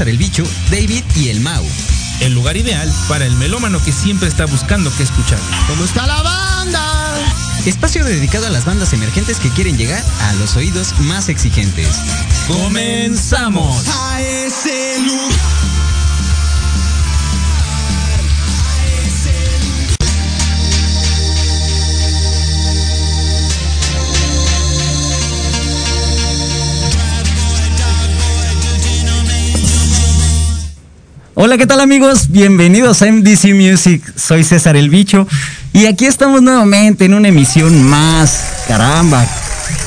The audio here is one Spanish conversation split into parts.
César el Bicho, David y el Mau. el lugar ideal para el melómano que siempre está buscando qué escuchar. ¿Cómo está la banda? Espacio dedicado a las bandas emergentes que quieren llegar a los oídos más exigentes. ¡Comenzamos! A ese lugar. Hola, ¿qué tal amigos? Bienvenidos a MDC Music. Soy César el Bicho y aquí estamos nuevamente en una emisión más. Caramba.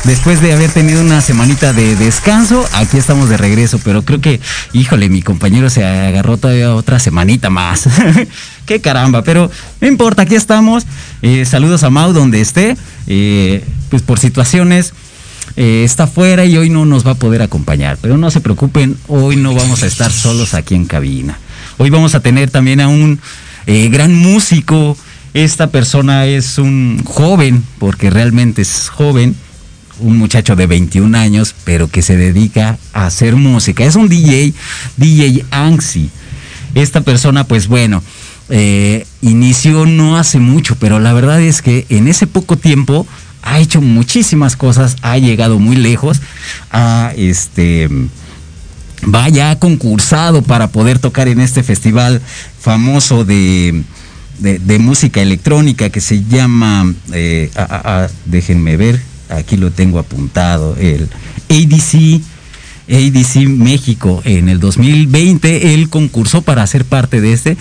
Después de haber tenido una semanita de descanso, aquí estamos de regreso, pero creo que, híjole, mi compañero se agarró todavía otra semanita más. Qué caramba, pero no importa, aquí estamos. Eh, saludos a Mau donde esté. Eh, pues por situaciones eh, está fuera y hoy no nos va a poder acompañar. Pero no se preocupen, hoy no vamos a estar solos aquí en cabina. Hoy vamos a tener también a un eh, gran músico. Esta persona es un joven, porque realmente es joven, un muchacho de 21 años, pero que se dedica a hacer música. Es un DJ, DJ Anxi. Esta persona, pues bueno, eh, inició no hace mucho, pero la verdad es que en ese poco tiempo ha hecho muchísimas cosas, ha llegado muy lejos, ha este vaya ha concursado para poder tocar en este festival famoso de, de, música electrónica que se llama, eh, déjenme ver, aquí lo tengo apuntado, el ADC. ADC México en el 2020 él concursó para ser parte de este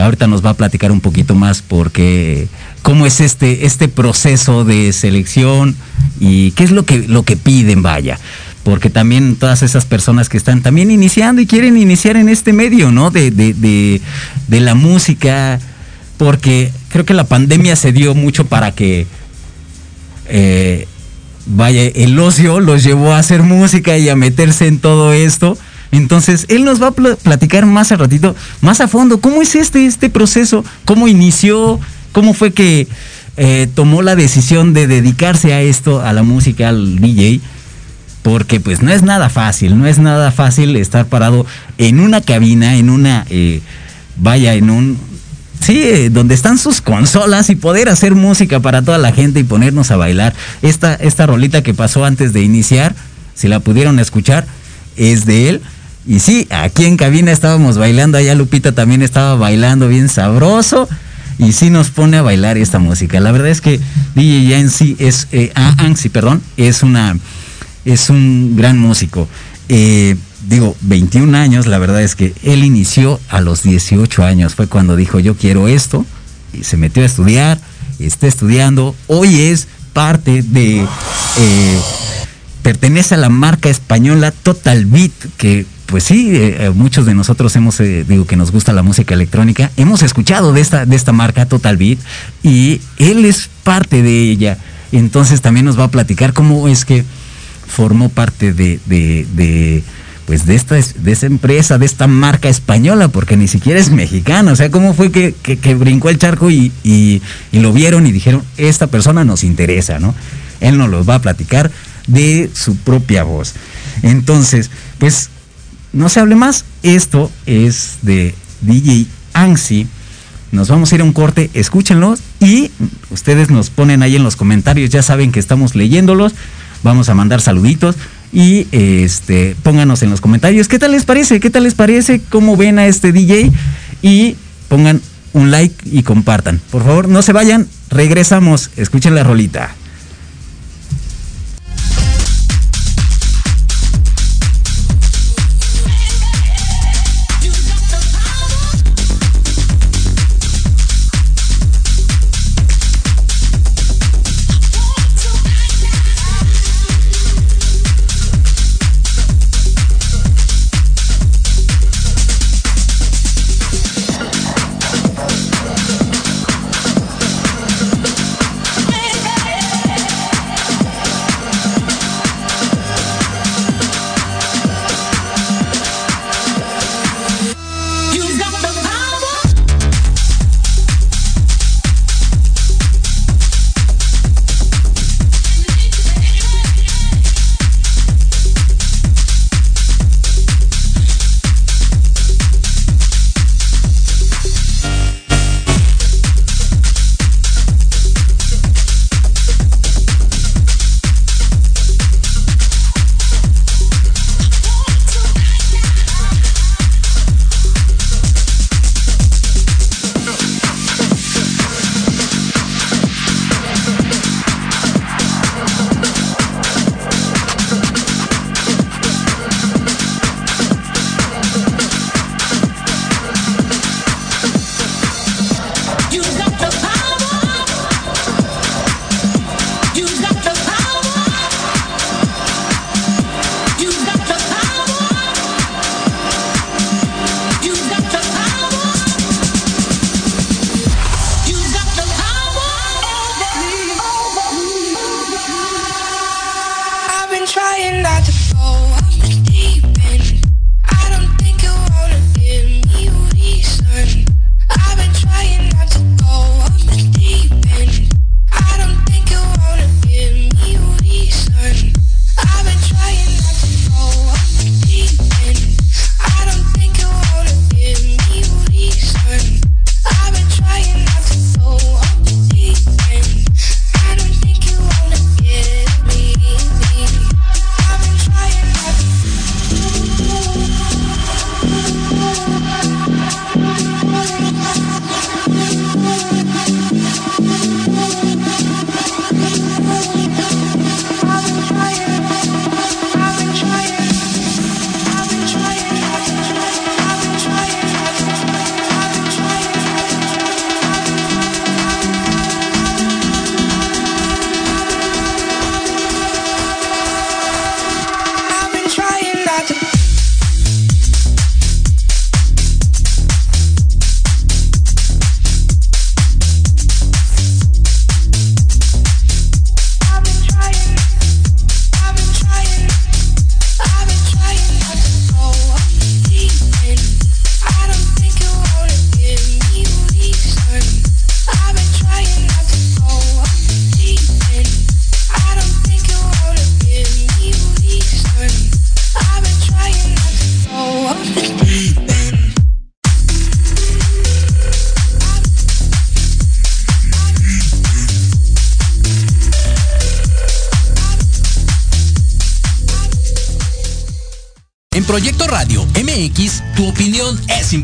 ahorita nos va a platicar un poquito más porque cómo es este este proceso de selección y qué es lo que lo que piden vaya porque también todas esas personas que están también iniciando y quieren iniciar en este medio, ¿no? De, de, de, de la música, porque creo que la pandemia se dio mucho para que, eh, vaya, el ocio los llevó a hacer música y a meterse en todo esto. Entonces, él nos va a pl platicar más al ratito, más a fondo, cómo es este, este proceso, cómo inició, cómo fue que eh, tomó la decisión de dedicarse a esto, a la música, al DJ porque pues no es nada fácil, no es nada fácil estar parado en una cabina, en una, eh, vaya, en un, sí, eh, donde están sus consolas y poder hacer música para toda la gente y ponernos a bailar. Esta, esta rolita que pasó antes de iniciar, si la pudieron escuchar, es de él. Y sí, aquí en cabina estábamos bailando, allá Lupita también estaba bailando bien sabroso. Y sí nos pone a bailar esta música. La verdad es que DJ Yancy es, eh, Ansi, perdón, es una es un gran músico. Eh, digo, 21 años, la verdad es que él inició a los 18 años, fue cuando dijo yo quiero esto, y se metió a estudiar, está estudiando, hoy es parte de, eh, pertenece a la marca española Total Beat, que pues sí, eh, muchos de nosotros hemos, digo que nos gusta la música electrónica, hemos escuchado de esta, de esta marca Total Beat y él es parte de ella, entonces también nos va a platicar cómo es que formó parte de, pues de esta de esa empresa, de esta marca española, porque ni siquiera es mexicana. O sea, ¿cómo fue que, que, brincó el charco y, y, lo vieron y dijeron, esta persona nos interesa, ¿no? Él nos lo va a platicar de su propia voz. Entonces, pues, no se hable más. Esto es de DJ Ansi. Nos vamos a ir a un corte, escúchenlos y ustedes nos ponen ahí en los comentarios, ya saben que estamos leyéndolos vamos a mandar saluditos y este pónganos en los comentarios qué tal les parece, qué tal les parece, cómo ven a este DJ y pongan un like y compartan. Por favor, no se vayan, regresamos, escuchen la rolita.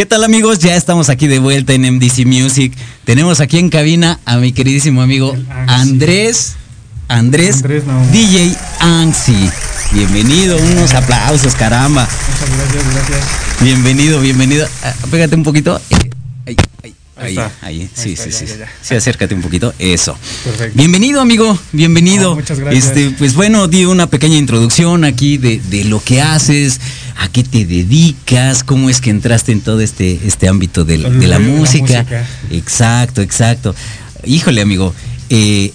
¿Qué tal amigos? Ya estamos aquí de vuelta en MDC Music. Tenemos aquí en cabina a mi queridísimo amigo Andrés, Andrés, Andrés Naum. DJ Anxi. Bienvenido, unos aplausos, caramba. Muchas gracias, gracias. Bienvenido, bienvenido. Ah, pégate un poquito. Ahí, ahí, Sí, está, sí, ya, sí. ya, ya. Sí, acércate un poquito. Eso. Perfecto. Bienvenido, amigo. Bienvenido. Oh, muchas gracias. Este, pues bueno, di una pequeña introducción aquí de, de lo que haces, a qué te dedicas, cómo es que entraste en todo este, este ámbito de la música. Exacto, exacto. Híjole, amigo. eh,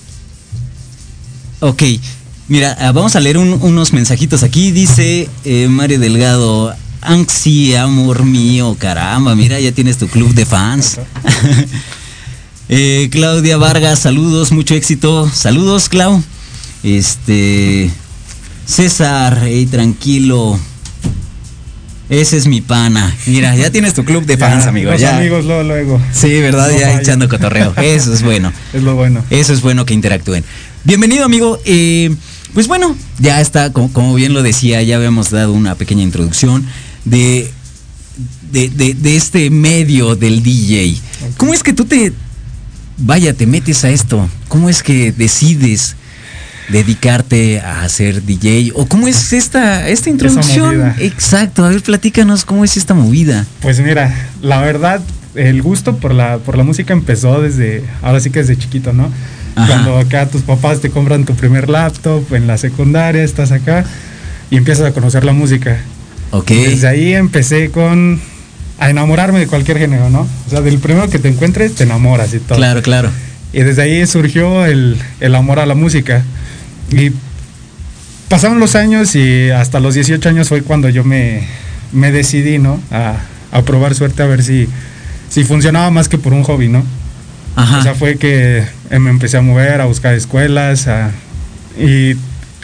ok. Mira, ah, vamos a leer un- unos mensajitos aquí. Dice eh, Mario Delgado, Anxi, amor mío, caramba, mira, ya tienes tu club de fans. Eh, Claudia Vargas, saludos, mucho éxito. Saludos, Clau. Este. César, hey, tranquilo. Ese es mi pana. Mira, ya tienes tu club de fans, Ya, amigo. Los ya. amigos luego, luego. Sí, ¿verdad? No ya echando cotorreo. Eso es bueno. Es lo bueno. Eso es bueno que interactúen. Bienvenido, amigo. Eh, pues bueno, ya está, como, como bien lo decía, ya habíamos dado una pequeña introducción de, de, de- de este medio del DJ. ¿Cómo es que tú te, vaya, te metes a esto? ¿Cómo es que decides dedicarte a ser DJ? ¿O cómo es esta, esta introducción? Exacto, a ver, platícanos cómo es esta movida. Pues mira, la verdad, el gusto por la, por la música empezó desde, ahora sí que desde chiquito, ¿no? Ajá. Cuando acá tus papás te compran tu primer laptop en la secundaria, estás acá y empiezas a conocer la música. Ok. Desde ahí empecé con a enamorarme de cualquier género, ¿no? O sea, del primero que te encuentres te enamoras y todo. Claro, claro. Y desde ahí surgió el, el amor a la música. Y pasaron los años y hasta los 18 años fue cuando yo me, me decidí, ¿no? A, a probar suerte a ver si, si funcionaba más que por un hobby, ¿no? Ajá. O sea, fue que me empecé a mover, a buscar escuelas. a- y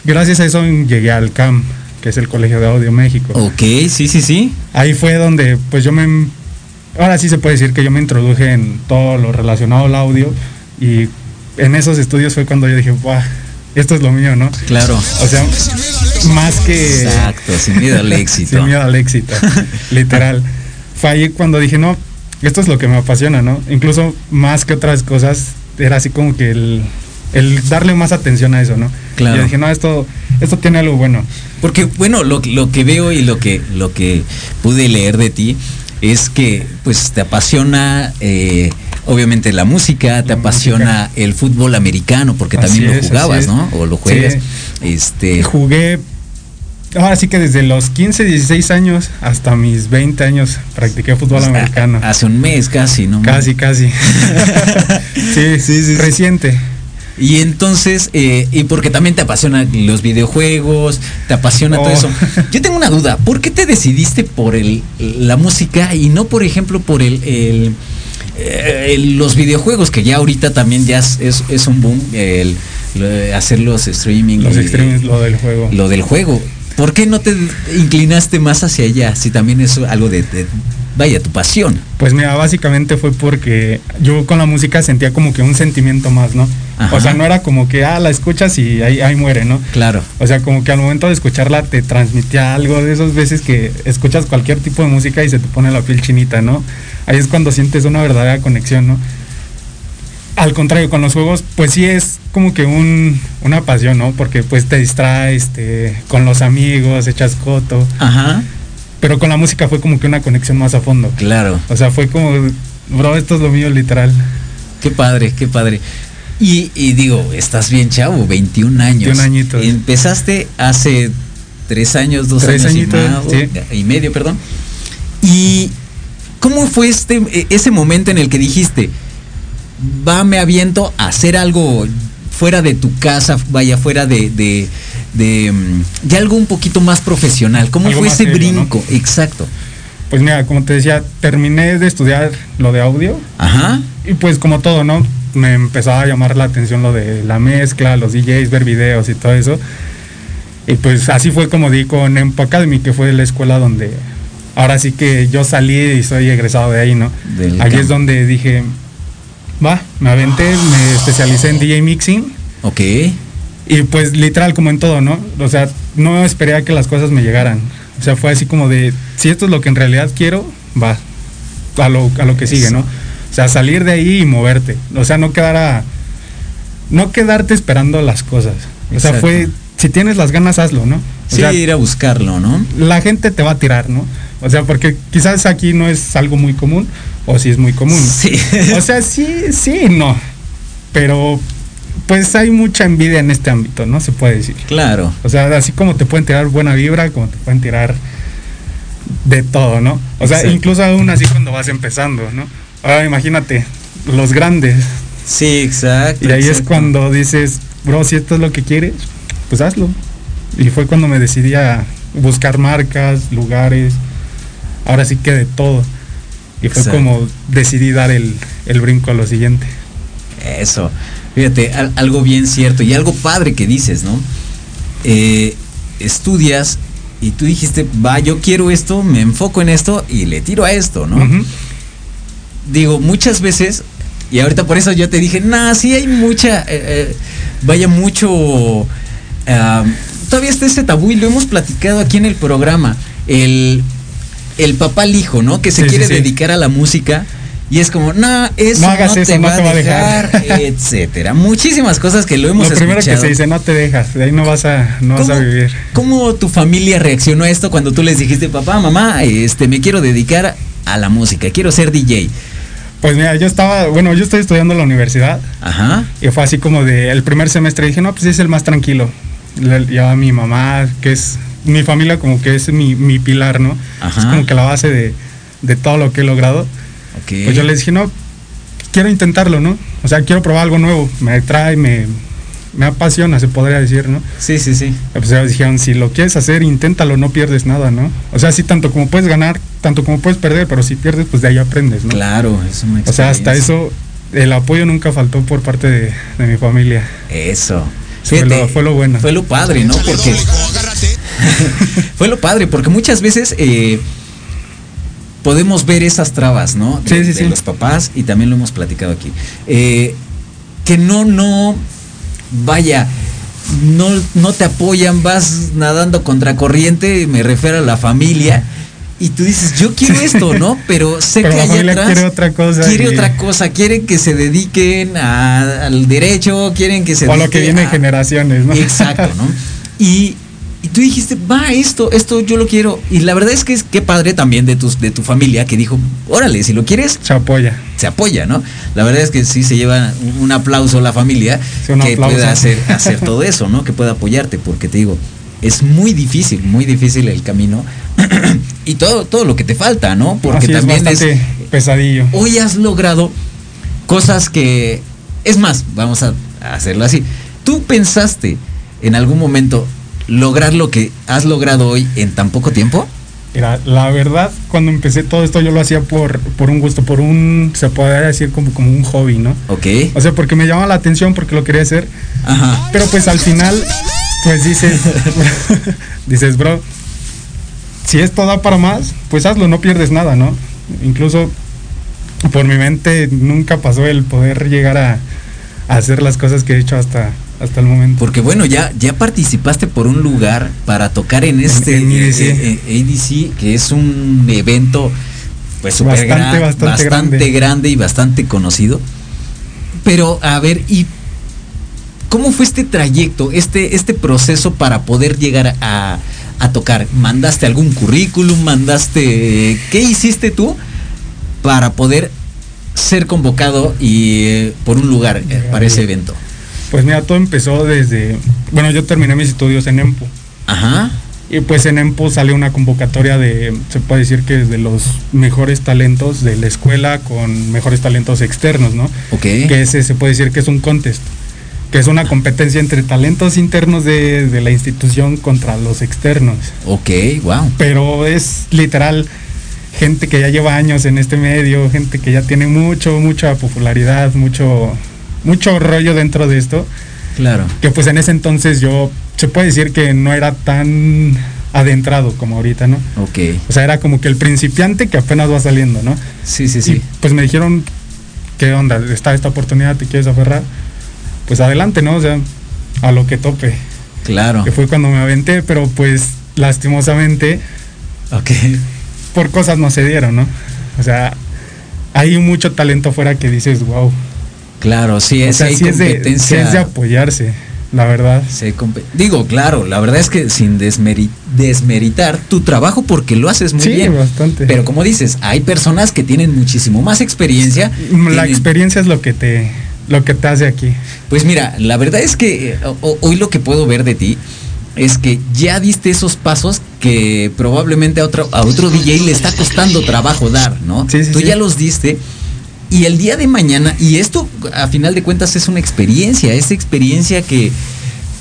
gracias a eso llegué al CAM, que es el Colegio de Audio México. ok, sí, sí, sí. Ahí fue donde, pues yo me. Ahora sí se puede decir que yo me introduje en todo lo relacionado al audio. Y en esos estudios fue cuando yo dije, ¡buah! Esto es lo mío, ¿no? Claro. O sea, más que. Exacto, sin miedo al éxito. Sin miedo al éxito, literal. Fue ahí cuando dije, no, esto es lo que me apasiona, ¿no? Incluso más que otras cosas, era así como que el, el darle más atención a eso, ¿no? Claro. Y yo dije, no, esto, esto tiene algo bueno. Porque, bueno, lo, lo que veo y lo que, lo que pude leer de ti es que, pues, te apasiona, eh, obviamente, la música, te La apasiona el fútbol americano, porque Así también lo jugabas. ¿no? O lo juegas. Sí. Este, Jugué, ahora sí que desde los 15, 16 años hasta mis 20 años practiqué fútbol americano. hace un mes casi, ¿no? Casi, casi. Sí, sí, sí. reciente. Y entonces, eh, y porque también te apasionan los videojuegos, te apasiona todo Oh. eso. Yo tengo una duda, ¿por qué te decidiste por el, la música y no, por ejemplo, por el, el, eh, el- los videojuegos, que ya ahorita también ya es, es- es un boom, el, hacer los streaming. Los extremes, lo del juego. lo del juego. ¿Por qué no te inclinaste más hacia allá? Si también es algo de, de- vaya, tu pasión. Pues mira, básicamente fue porque yo con la música sentía como que un sentimiento más, ¿no? Ajá. O sea, no era como que, ah, la escuchas y ahí, ahí muere, ¿no? Claro. O sea, como que al momento de escucharla te transmitía algo de esas veces que escuchas cualquier tipo de música y se te pone la piel chinita, ¿no? Ahí es cuando sientes una verdadera conexión, ¿no? Al contrario, con los juegos, pues sí es como que un, una pasión, ¿no? Porque pues te distraes, te, con los amigos, echas coto. Ajá. Pero con la música fue como que una conexión más a fondo. Claro. O sea, fue como, bro, esto es lo mío literal. Qué padre, qué padre. Y, y digo, estás bien chavo, 21 años. 21 añitos. Empezaste hace tres años, dos Tres años añitos, y, más, sí. y medio, perdón. ¿Y cómo fue este, e- ese momento en el que dijiste, va, me aviento a hacer algo fuera de tu casa, vaya, fuera de, de, de, mm, de algo un poquito más profesional. ¿Cómo Algo fue ese serio, ¿no? brinco? Exacto. Pues mira, como te decía, terminé de estudiar lo de audio Ajá. y pues como todo, ¿no? Me empezaba a llamar la atención lo de la mezcla, los DJs, ver videos y todo eso. Y pues así fue como di con Empo Academy, que fue la escuela donde ahora sí que yo salí y soy egresado de ahí, ¿no? Del Aquí es donde dije, va, me aventé, me especialicé en DJ mixing Ok. y pues literal como en todo, ¿no? O sea, no esperé a que las cosas me llegaran. O sea, fue así como de, si esto es lo que en realidad quiero, va, a lo, a lo que sigue, ¿no? O sea, salir de ahí y moverte. O sea, no quedar a, no quedarte esperando las cosas. O sea, fue, si tienes las ganas, hazlo, ¿no? O Sí, sea, ir a buscarlo, ¿no? la gente te va a tirar, ¿no? O sea, porque quizás aquí no es algo muy común, o si es muy común. Sí. O sea, sí, sí, no. Pero, pues hay mucha envidia en este ámbito, ¿no? Se puede decir. claro. O sea, así como te pueden tirar buena vibra, como te pueden tirar de todo, ¿no? O sea, Exacto. incluso aún así cuando vas empezando, ¿no? Ahora imagínate, los grandes. Sí, exacto. Y ahí es cuando dices, bro, si esto es lo que quieres, pues hazlo. Y fue cuando me decidí a buscar marcas, lugares, ahora sí que de todo. Y fue Exacto. como decidí dar el, el brinco a lo siguiente. Eso. Fíjate, al- algo bien cierto y algo padre que dices, ¿no? Eh, estudias y tú dijiste, va, yo quiero esto, me enfoco en esto y le tiro a esto, ¿no? Ujú. Digo, muchas veces, y ahorita por eso yo te dije, nah, sí hay mucha, eh, eh, vaya mucho, todavía está ese tabú y lo hemos platicado aquí en el programa, el, el papá al hijo, ¿no? Que se Sí, sí, quiere sí. dedicar a la música. Y es como, no, eso No no, hagas eso, te, no va te va a dejar". dejar, etcétera. Muchísimas cosas que lo hemos Lo primero escuchado. que se dice, no te dejas, de ahí no vas a, no vas a ¿Cómo- vivir. ¿Cómo tu familia reaccionó a esto cuando tú les dijiste, papá, mamá, este, me quiero dedicar a la música, quiero ser DJ? Pues mira, yo estaba, bueno, yo estoy estudiando en la universidad Ajá. y fue así como de el primer semestre dije, no, pues es el más tranquilo. Le- Llevaba a mi mamá, que es mi familia como que es mi, mi pilar, ¿no? Ajá. Es como que la base de, de todo lo que he logrado. Ok. Pues yo les dije, no, quiero intentarlo, ¿no? O sea, quiero probar algo nuevo, me atrae, me, me apasiona, se podría decir, ¿no? Sí, sí, sí. Pues ellos dijeron, si lo quieres hacer, inténtalo, no pierdes nada, ¿no? O sea, sí, tanto como puedes ganar, tanto como puedes perder, pero si pierdes, pues de ahí aprendes, ¿no? Claro, es una O sea, hasta eso, el apoyo nunca faltó por parte de, de mi familia. Eso. Fue Fíjate, lo- fue lo bueno. Fue lo padre, ¿no? Porque. fue lo padre, porque muchas veces eh, podemos ver esas trabas, ¿no? De, Sí, sí, de sí. los papás, y también lo hemos platicado aquí. Eh, que no, no. Vaya. No, no te apoyan, vas nadando contracorriente, me refiero a la familia. Y tú dices, yo quiero esto, ¿no? Pero sé Pero que allá atrás quiere otra cosa Quiere y- otra cosa, quieren que se dediquen a- al derecho, quieren que se O lo que viene a- generaciones, ¿no? Exacto, ¿no? Y, y tú dijiste, va, esto, esto yo lo quiero. Y la verdad es que es qué padre también de, tus, de tu familia que dijo, órale, si lo quieres, Se apoya. se apoya, ¿no? La verdad es que sí se lleva un, un aplauso la familia Sí, que aplauso. pueda hacer, hacer todo eso, ¿no? Que pueda apoyarte, porque te digo, es muy difícil, muy difícil el camino y todo, todo lo que te falta, ¿no? Porque Así también es bastante pesadillo. hoy has logrado cosas que... Es más, vamos a hacerlo así. ¿Tú pensaste en algún momento lograr lo que has logrado hoy en tan poco tiempo? Mira, la verdad, cuando empecé todo esto, yo lo hacía por, por un gusto, por un, se podría decir como, como un hobby, ¿no? Ok. O sea, porque me llamaba la atención, porque lo quería hacer. Ajá. Pero pues al final, pues dices, dices, bro, si esto da para más, pues hazlo, no pierdes nada, ¿no? Incluso por mi mente nunca pasó el poder llegar a, a hacer las cosas que he hecho hasta, hasta el momento. Porque bueno, ya, ya participaste por un lugar para tocar en este En EDC. eh, eh, ADC, que es un evento pues súper Bastante, gran- bastante bastante grande. grande y bastante conocido. Pero a ver, ¿y cómo fue este trayecto, este, este proceso para poder llegar a, a tocar? ¿Mandaste algún currículum? ¿Mandaste... ¿Qué hiciste tú para poder ser convocado y eh, por un lugar eh, para ese evento? Pues mira, todo empezó desde, bueno, yo terminé mis estudios en EMPO. Ajá. Y pues en EMPO salió una convocatoria de, se puede decir que de los mejores talentos de la escuela con mejores talentos externos, ¿no? Ok. Que ese se puede decir que es un contest. que es una competencia entre talentos internos de, de la institución contra los externos. Ok, wow. Pero es literal gente que ya lleva años en este medio, gente que ya tiene mucho, mucha popularidad, mucho, mucho rollo dentro de esto. Claro. Que pues en ese entonces yo, se puede decir que no era tan adentrado como ahorita, ¿no? Ok. O sea, era como que el principiante que apenas va saliendo, ¿no? Sí, sí, Y sí. pues me dijeron, ¿qué onda? Está esta oportunidad, ¿te quieres aferrar? Pues adelante, ¿no? O sea, a lo que tope. Claro. Que fue cuando me aventé, pero pues lastimosamente Ok. por cosas no se dieron, ¿no? O sea, hay mucho talento afuera que dices, wow. Claro, sí O es, sea, hay sí es, de, sí es de apoyarse, la verdad. Compe- Digo, claro, la verdad es que sin desmeri- desmeritar tu trabajo porque lo haces muy Sí, bien. bastante. Pero como dices, hay personas que tienen muchísimo más experiencia. La tienen- experiencia es lo que te lo que te hace aquí. Pues mira, la verdad es que ho- hoy lo que puedo ver de ti es que ya diste esos pasos que probablemente a otro, a otro DJ le está costando trabajo dar, ¿no? Sí, sí, Tú ya los diste. Y el día de mañana, y esto a final de cuentas es una experiencia, es experiencia que,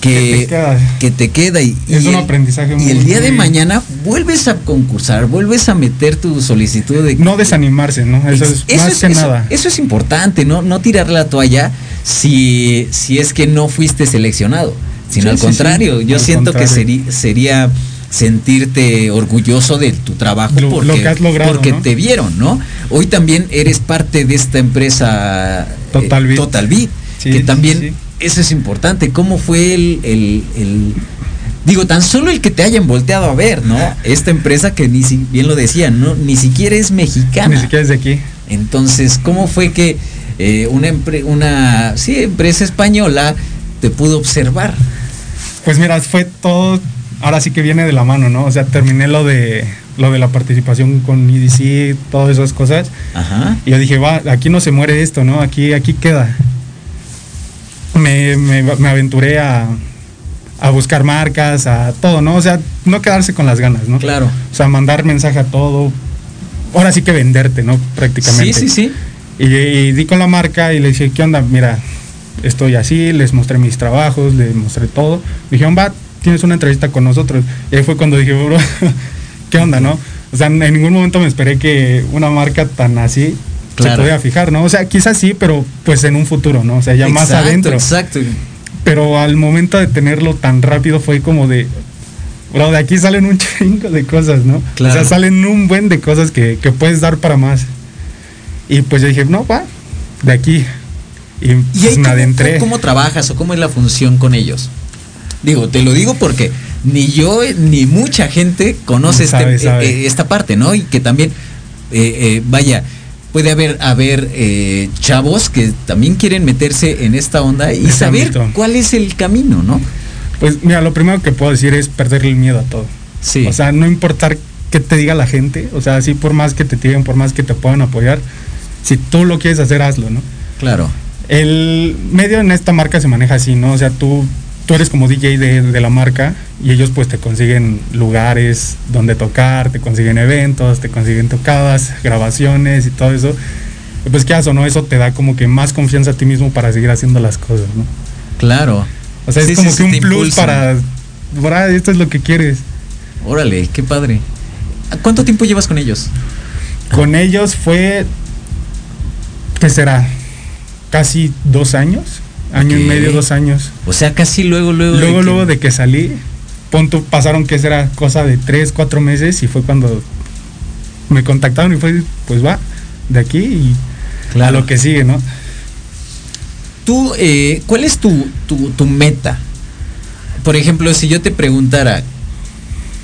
que, Que te queda. que te queda y, Es y un el- aprendizaje Y muy- el día de mañana vuelves a concursar, vuelves a meter tu solicitud de No desanimarse, ¿no? Eso es eso más es, que eso- nada. eso es importante, ¿no? No tirar la toalla si, si es que no fuiste seleccionado, sino Sí, al sí, contrario. sí, Yo al siento que seri- sería sentirte orgulloso de tu trabajo Lo- porque, lo que has logrado, porque ¿no? te vieron, ¿no? Hoy también eres parte de esta empresa eh, Total Beat. Total Sí, que también sí. eso es importante. ¿Cómo fue el, el- el- Digo, tan solo el que te hayan volteado a ver, ¿no? Esta empresa que ni si, bien lo decía, no, ni siquiera es mexicana. Ni siquiera es de aquí. Entonces, ¿cómo fue que eh, una, una sí, empresa española te pudo observar? Pues mira, fue todo, ahora sí que viene de la mano, ¿no? O sea, terminé lo de lo de la participación con EDC, todas esas cosas. Ajá. Y yo dije, va, aquí no se muere esto, ¿no? Aquí, aquí queda. Me, me, me aventuré a, a buscar marcas, a todo, ¿no? O sea, no quedarse con las ganas, ¿no? Claro. O sea, mandar mensaje a todo. Ahora sí que venderte, ¿no? Prácticamente. Sí, sí, sí. Y, y di con la marca y le dije, ¿qué onda? Mira, estoy así, les mostré mis trabajos, les mostré todo. Me dijeron, va, tienes una entrevista con nosotros. Y ahí fue cuando dije, bro, ¿qué onda, no? O sea, en ningún momento me esperé que una marca tan así Claro. se podía fijar, ¿no? O sea, quizás sí, pero pues en un futuro, ¿no? O sea, ya más adentro. Exacto. Pero al momento de tenerlo tan rápido fue como de, bro, de aquí salen un chingo de cosas, ¿no? Claro. O sea, salen un buen de cosas que, que puedes dar para más. Y pues yo dije, no, va, de aquí. Y, ¿Y pues me cómo, adentré. cómo trabajas o cómo es la función con ellos? Digo, te lo digo porque ni yo ni mucha gente conoce Sabe, este- sabe. eh, esta parte, ¿no? Y que también, eh, eh, vaya, puede haber, haber eh, chavos que también quieren meterse en esta onda y saber ámbito. cuál es el camino, ¿no? Pues mira, lo primero que puedo decir es perderle el miedo a todo. Sí. O sea, no importar qué te diga la gente, o sea, así por más que te tiren, por más que te puedan apoyar, si tú lo quieres hacer, hazlo, ¿no? claro. El medio en esta marca se maneja así, ¿no? O sea, tú, tú eres como DJ de, de la marca y ellos pues te consiguen lugares donde tocar, te consiguen eventos, te consiguen tocadas, grabaciones y todo eso. Pues qué o no, eso te da como que más confianza a ti mismo para seguir haciendo las cosas, ¿no? Claro. O sea, Sí, es como sí, que un plus para, para, esto es lo que quieres. Órale, qué padre. ¿Cuánto tiempo llevas con ellos? Con ellos fue, ¿qué será? Casi dos años, año y medio, dos años. O sea, casi luego, luego. Luego, luego de que salí, punto, pasaron que será cosa de tres, cuatro meses y fue cuando me contactaron y fue, pues va, de aquí y a lo que sigue, ¿no? Tú, eh, ¿cuál es tu, tu, tu meta? Por ejemplo, si yo te preguntara,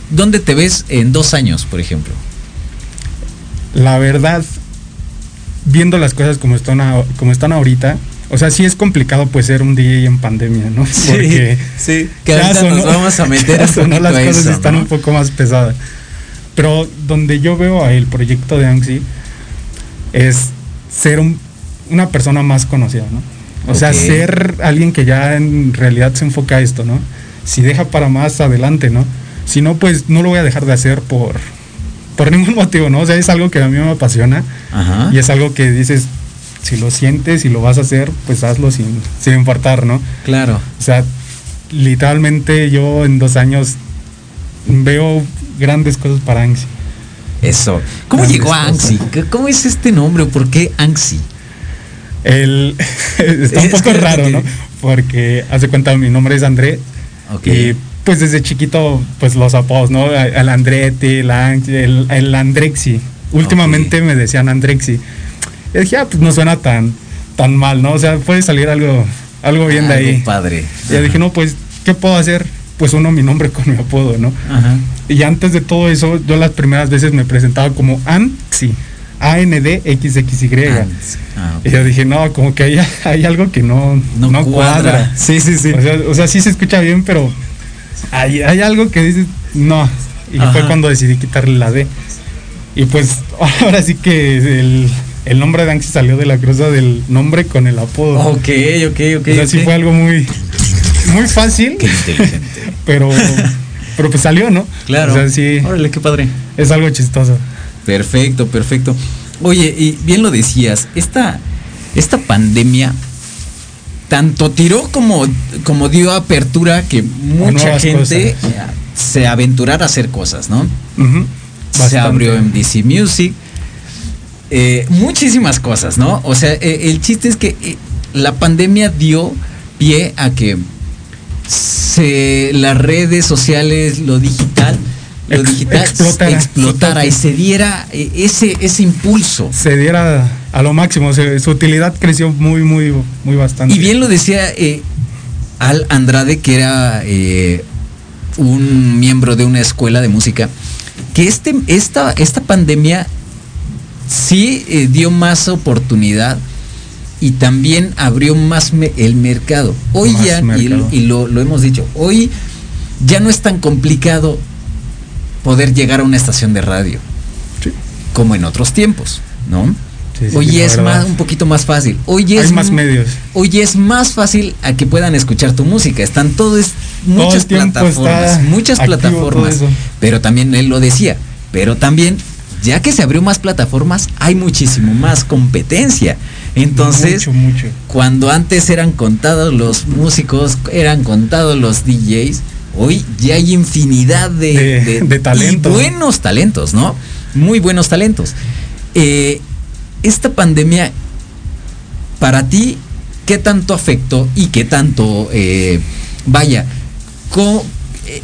¿dónde te ves en dos años, por ejemplo? La verdad, viendo las cosas como están, como están ahorita, o sea, sí es complicado pues ser un DJ en pandemia, ¿no? Porque sí. Que ahorita sonó- nos vamos a meter un sonó, las cosas eso, están ¿no? un poco más pesadas. Pero donde yo veo el proyecto de Anxi es ser un- una persona más conocida, ¿no? O sea, ser alguien que ya en realidad se enfoca a esto, ¿no? Si deja para más adelante, ¿no? Si no, pues no lo voy a dejar de hacer por, por ningún motivo, ¿no? O sea, es algo que a mí me apasiona Ajá. y es algo que dices, si lo sientes y lo vas a hacer, pues hazlo sin, sin importar, ¿no? Claro. O sea, literalmente yo en dos años veo grandes cosas para Anxi. Eso. ¿Cómo Grandes llegó cosas. Anxi? ¿Qué- ¿Cómo es este nombre? ¿Por qué Anxi? El, está un poco raro, ¿no? Porque hace cuenta, mi nombre es André. Ok. Y pues desde chiquito, pues los apodos, ¿no? El Andretti, el, el, el Andrexi. Últimamente me decían Andrexi. Y dije, ah, pues no suena tan, tan mal, ¿no? O sea, puede salir algo, algo bien de ahí. padre. Y dije, no, pues, ¿qué puedo hacer? Pues uno mi nombre con mi apodo, ¿no? Ajá. Y antes de todo eso, yo las primeras veces me presentaba como Anxi. A-N-D-X-X-Y. Ah. Y yo dije, no, como que hay, hay algo que no, No no, cuadra. cuadra. Sí, sí, sí. O sea, o sea, sí se escucha bien, pero hay, hay algo que dices, no. Y Ajá. fue cuando decidí quitarle la D. Y pues ahora sí que el, el nombre de Anxi salió de la cruza del nombre con el apodo. Ok, ok, ok. o sea, sí ok. fue algo muy, muy fácil, Qué inteligente. pero, pero pues salió, ¿no? Claro. O sea, sí, Órale, qué padre. es algo chistoso. Perfecto, perfecto. Oye, y bien lo decías, esta, esta pandemia tanto tiró como, como dio apertura que mucha gente se aventurara a hacer cosas, ¿no? Se abrió MDC Music. Eh, muchísimas cosas, ¿no? O sea, eh, el chiste es que eh, la pandemia dio pie a que se, las redes sociales, lo digital, lo Ex- digital explotara. explotara y se diera ese, ese impulso. se diera a lo máximo, se- su utilidad creció muy, muy, muy bastante. Y bien lo decía Al Andrade, que era un miembro de una escuela de música, que este, esta, esta pandemia sí eh, dio más oportunidad y también abrió más me- el mercado. Hoy Más ya, y, mercado. y lo, lo hemos dicho, hoy ya no es tan complicado poder llegar a una estación de radio Sí. como en otros tiempos, ¿no? Sí, sí, Hoy es más, un poquito más fácil. Hoy es Hay más medios. Hoy es más fácil a que puedan escuchar tu música. Están todos muchas plataformas, muchas plataformas. Pero también él lo decía, pero también ya que se abrió más plataformas, hay muchísimo más competencia. Entonces, Mucho, mucho. cuando antes eran contados los músicos, eran contados los DJs, hoy ya hay infinidad de, De- de talento. y buenos talentos, ¿no? Muy buenos talentos. Eh, esta pandemia, para ti, ¿qué tanto afectó y qué tanto, eh, vaya, co-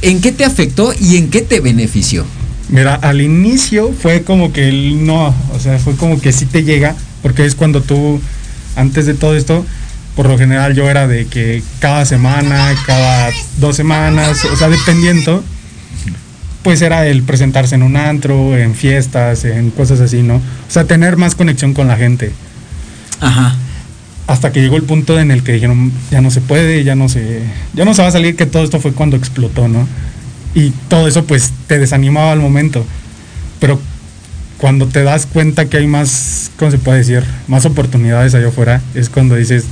¿en qué te afectó y en qué te benefició? Mira, al inicio fue como que el no, o sea, fue como que sí te llega, porque es cuando tú, antes de todo esto, por lo general yo era de que cada semana, cada dos semanas, o sea, dependiendo, pues era el presentarse en un antro, en fiestas, en cosas así, ¿no? O sea, tener más conexión con la gente. Ajá. Hasta que llegó el punto en el que dijeron, ya no se puede, ya no se, ya no se va a salir, que todo esto fue cuando explotó, ¿no? Y todo eso pues te desanimaba al momento. Pero cuando te das cuenta que hay más, ¿cómo se puede decir? Más oportunidades allá afuera, es cuando dices,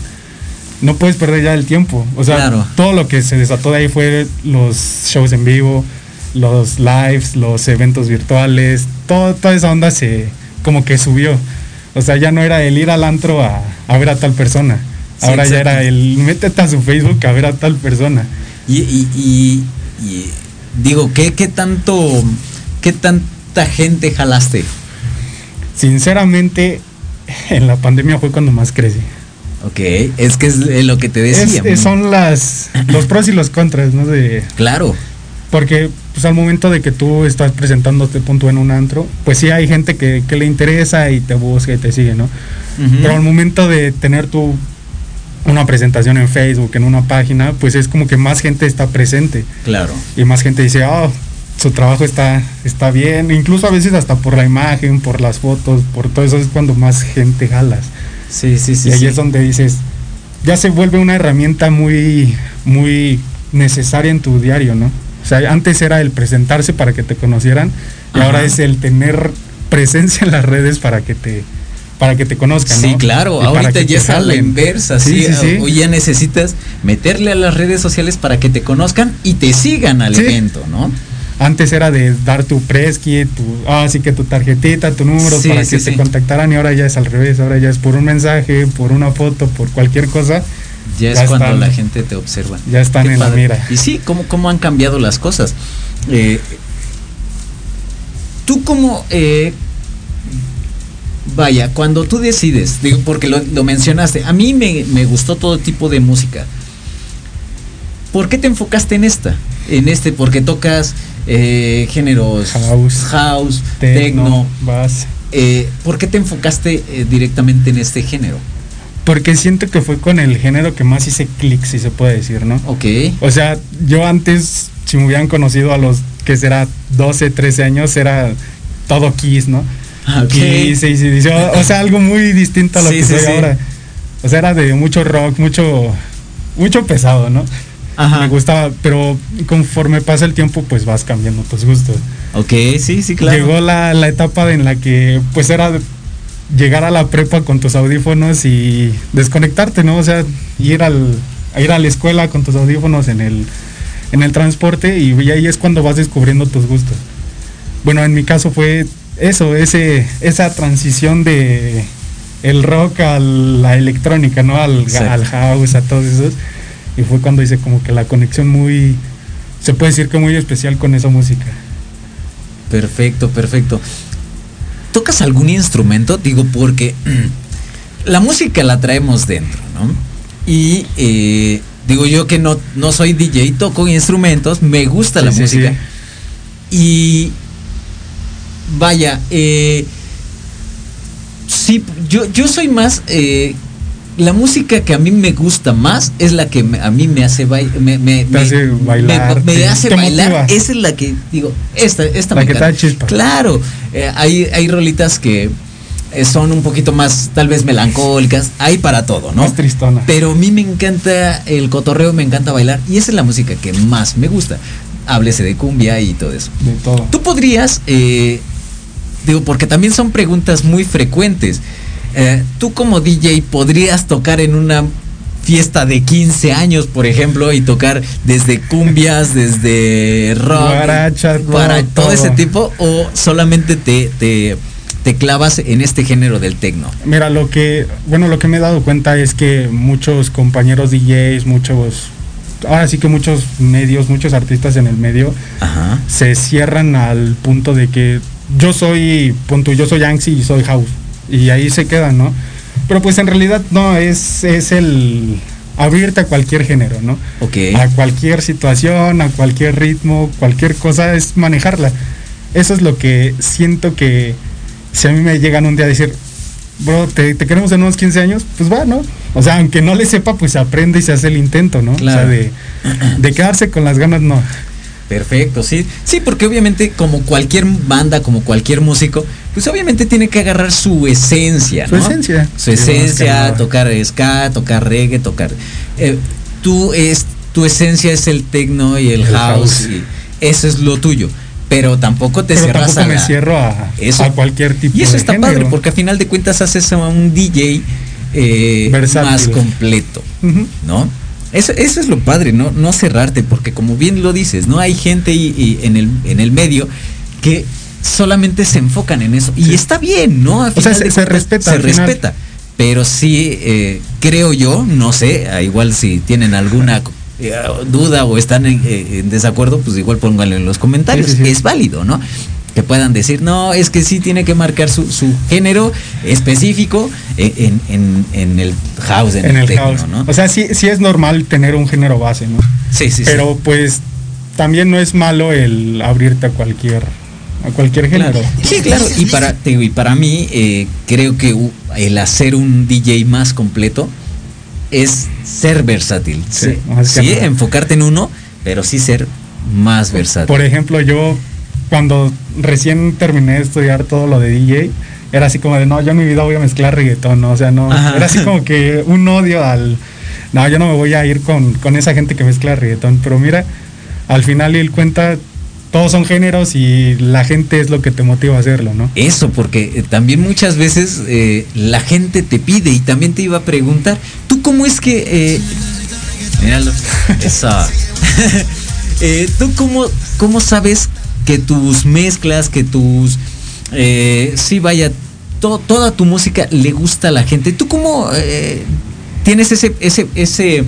no puedes perder ya el tiempo. O sea, Claro. todo lo que se desató de ahí fue los shows en vivo, los lives, los eventos virtuales, todo, toda esa onda se como que subió. O sea, ya no era el ir al antro a, a ver a tal persona. Sí, Ahora ya era el métete a su Facebook a ver a tal persona. Y, y- y- y, digo, ¿qué, ¿qué tanto, qué tanta gente jalaste? Sinceramente, en la pandemia fue cuando más crecí. Ok, es que es lo que te decía. es- son las los pros y los contras, ¿no? De, Claro, porque pues al momento de que tú estás presentándote punto en un antro, pues sí hay gente que, que le interesa y te busca y te sigue, ¿no? Pero al momento de tener tú una presentación en Facebook, en una página, pues es como que más gente está presente claro. y más gente dice, oh, su trabajo está, está bien, incluso a veces hasta por la imagen, por las fotos, por todo eso es cuando más gente jalas. Sí, sí, sí. y ahí sí. es donde dices, ya se vuelve una herramienta muy, muy necesaria en tu diario, ¿no? O sea, antes era el presentarse para que te conocieran y ahora es el tener presencia en las redes para que te, para que te conozcan, Sí, ¿no? claro, Y ahorita ya es a la inversa, Sí, sí, sí, sí. Hoy ya necesitas meterle a las redes sociales para que te conozcan y te sigan al Sí. evento, ¿no? Antes era de dar tu preski, tu, así que tu tarjetita, tu número Sí, para sí, que te sí. contactaran y ahora ya es al revés, ahora ya es por un mensaje, por una foto, por cualquier cosa. Ya es cuando están- la gente te observa. ya están Qué en la mira. Y sí, ¿cómo, cómo han cambiado las cosas? Eh, tú como... eh, vaya, cuando tú decides, digo, porque lo, lo mencionaste, a mí me, me gustó todo tipo de música. ¿Por qué te enfocaste en esta? En este, porque tocas eh, géneros House, house techno. bass. eh, ¿Por qué te enfocaste eh, directamente en este género? Porque siento que fue con el género que más hice clic, si se puede decir, ¿no? Ok. O sea, yo antes, si me hubieran conocido a los que será 12, 13 años, era todo Kiss, ¿no? Ok. Kiss, AC/DC, o, o sea, algo muy distinto a lo Sí, que sí, soy sí. ahora. O sea, era de mucho rock, mucho, mucho pesado, ¿no? Ajá. Me gustaba, pero conforme pasa el tiempo, pues vas cambiando tus gustos. Ok, sí, sí, claro. Llegó la, la etapa en la que, pues era llegar a la prepa con tus audífonos y desconectarte, ¿no? O sea, ir al ir a la escuela con tus audífonos en el en el transporte y ahí es cuando vas descubriendo tus gustos. Bueno, en mi caso fue eso, ese esa transición de el rock a la electrónica, ¿no? Al, al house, a todos esos. Y fue cuando hice como que la conexión muy se puede decir que muy especial con esa música. Perfecto, perfecto. ¿Tocas algún instrumento? Digo, porque la música la traemos dentro, ¿no? Y eh, digo yo que no, no soy DJ, toco instrumentos, me gusta la Sí, música. Y vaya, eh, sí, yo, yo soy más... eh, la música que a mí me gusta más es la que me- a mí me hace, me, me, Te me- hace bailar, me hace bailar. Esa es la que digo, esta, esta La me que da chispa. Claro, eh, hay, hay rolitas que eh, son un poquito más, tal vez melancólicas, hay para todo, ¿no? Más tristona. Pero a mí me encanta el cotorreo, me encanta bailar y esa es la música que más me gusta. Háblese de cumbia y todo eso. de todo. Tú podrías, eh, digo, porque también son preguntas muy frecuentes. Eh, tú como DJ podrías tocar en una fiesta de 15 años, por ejemplo, y tocar desde cumbias, desde rock, Guaracha, para todo, todo. ese tipo, o solamente te, te, te clavas en este género del tecno. Mira, lo que, bueno, lo que me he dado cuenta es que muchos compañeros DJs, muchos, ahora sí que muchos medios, muchos artistas en el medio, Ajá. se cierran al punto de que yo soy, punto, yo soy Anxi y soy House. Y ahí se quedan, ¿no? Pero pues en realidad no, es, es el abrirte a cualquier género, ¿no? Ok. A cualquier situación, a cualquier ritmo, cualquier cosa es manejarla. Eso es lo que siento que si a mí me llegan un día a decir, bro, te, te queremos en unos 15 años, pues va, ¿no? O sea, aunque no le sepa, pues aprende y se hace el intento, ¿no? Claro. O sea, de, de quedarse con las ganas, no. Perfecto, sí. Sí, porque obviamente como cualquier banda, como cualquier músico, pues obviamente tiene que agarrar su esencia, Su ¿no? esencia. Su más que esencia, tocar ska, tocar reggae, tocar... eh, tú es, tu esencia es el techno y el, El house, house. y eso es lo tuyo. Pero tampoco te Pero cierras tampoco a me cierro a, Eso. a cualquier tipo Y eso de está género. padre, porque a final de cuentas haces a un DJ eh, más completo. ¿no? Eso, eso es lo padre, ¿no? No cerrarte, porque como bien lo dices, ¿no? Hay gente y, y en, el, en el medio que solamente se enfocan en eso. Y Sí. está bien, ¿no? Al O sea, final se- respeta Se respeta. Pero sí, eh, creo yo, no sé, a igual si tienen alguna eh, duda o están en, eh, en desacuerdo, pues igual pónganlo en los comentarios. Sí, sí, sí. Es válido, ¿no? Que puedan decir, no, es que sí tiene que marcar su, su género específico eh, en, en- en el house, en, en el techno, house. ¿no? O sea, sí, sí es normal tener un género base, ¿no? sí, sí, sí. Pero pues también no es malo el abrirte a cualquier a cualquier género. Claro. Sí, claro. Y para, y para mí, eh, creo que el hacer un DJ más completo es ser versátil. Sí, Sí, enfocarte en uno, pero sí ser más versátil. Por ejemplo, yo cuando recién terminé de estudiar todo lo de DJ, era así como de, no, yo en mi vida voy a mezclar reggaetón, ¿no? O sea, no, Ajá. era así como que un odio al, no, yo no me voy a ir con, con esa gente que mezcla reggaetón, pero mira, al final él cuenta, todos son géneros y la gente es lo que te motiva a hacerlo, ¿no? Eso, porque eh, también muchas veces eh, la gente te pide y también te iba a preguntar, ¿tú cómo es que... Eh, míralo, eso. Eh, ¿Tú cómo, cómo sabes que tus mezclas, que tus... Eh, sí, vaya, to- toda tu música le gusta a la gente. ¿Tú cómo eh, tienes ese, ese, ese,